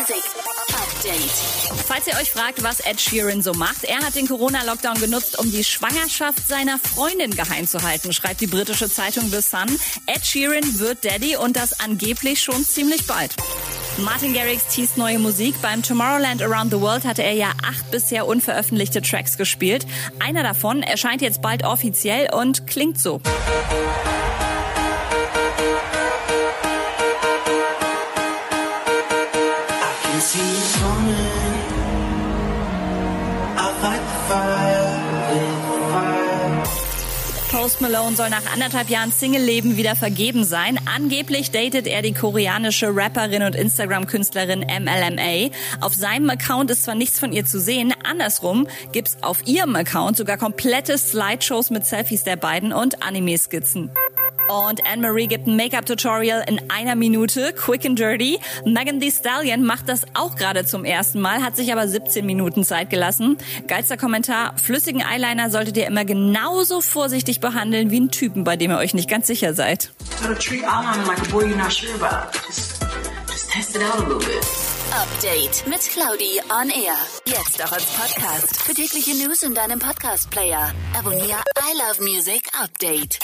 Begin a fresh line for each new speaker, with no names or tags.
Music Update.
Falls ihr euch fragt, was Ed Sheeran so macht, er hat den Corona-Lockdown genutzt, um die Schwangerschaft seiner Freundin geheim zu halten, schreibt die britische Zeitung The Sun. Ed Sheeran wird Daddy und das angeblich schon ziemlich bald. Martin Garrix teast neue Musik. Beim Tomorrowland Around the World hatte er ja acht bisher unveröffentlichte Tracks gespielt. Einer davon erscheint jetzt bald offiziell und klingt so. Post Malone soll nach anderthalb Jahren Single-Leben wieder vergeben sein. Angeblich datet er die koreanische Rapperin und Instagram-Künstlerin MLMA. Auf seinem Account ist zwar nichts von ihr zu sehen, andersrum gibt's auf ihrem Account sogar komplette Slideshows mit Selfies der beiden und Anime-Skizzen. Und Anne-Marie gibt ein Make-up-Tutorial in einer Minute, quick and dirty. Megan Thee Stallion macht das auch gerade zum ersten Mal, hat sich aber 17 Minuten Zeit gelassen. Geilster Kommentar, flüssigen Eyeliner solltet ihr immer genauso vorsichtig behandeln wie einen Typen, bei dem ihr euch nicht ganz sicher seid.
Update mit Claudi on Air. Jetzt auch als Podcast. Für tägliche News in deinem Podcast-Player. Abonniere I Love Music Update.